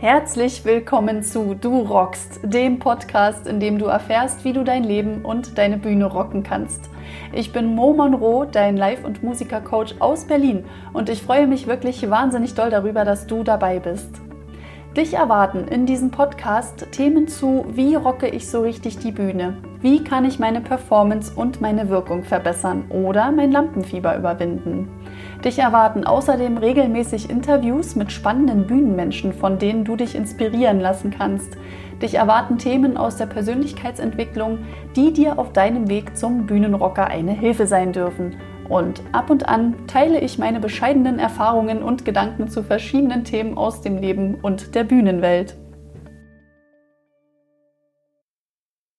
Herzlich willkommen zu Du rockst, dem Podcast, in dem du erfährst, wie du dein Leben und deine Bühne rocken kannst. Ich bin Mo Monroe, dein Live- und Musikercoach aus Berlin und ich freue mich wirklich wahnsinnig doll darüber, dass du dabei bist. Dich erwarten in diesem Podcast Themen zu, wie rocke ich so richtig die Bühne? Wie kann ich meine Performance und meine Wirkung verbessern oder mein Lampenfieber überwinden? Dich erwarten außerdem regelmäßig Interviews mit spannenden Bühnenmenschen, von denen du dich inspirieren lassen kannst. Dich erwarten Themen aus der Persönlichkeitsentwicklung, die dir auf deinem Weg zum Bühnenrocker eine Hilfe sein dürfen. Und ab und an teile ich meine bescheidenen Erfahrungen und Gedanken zu verschiedenen Themen aus dem Leben und der Bühnenwelt.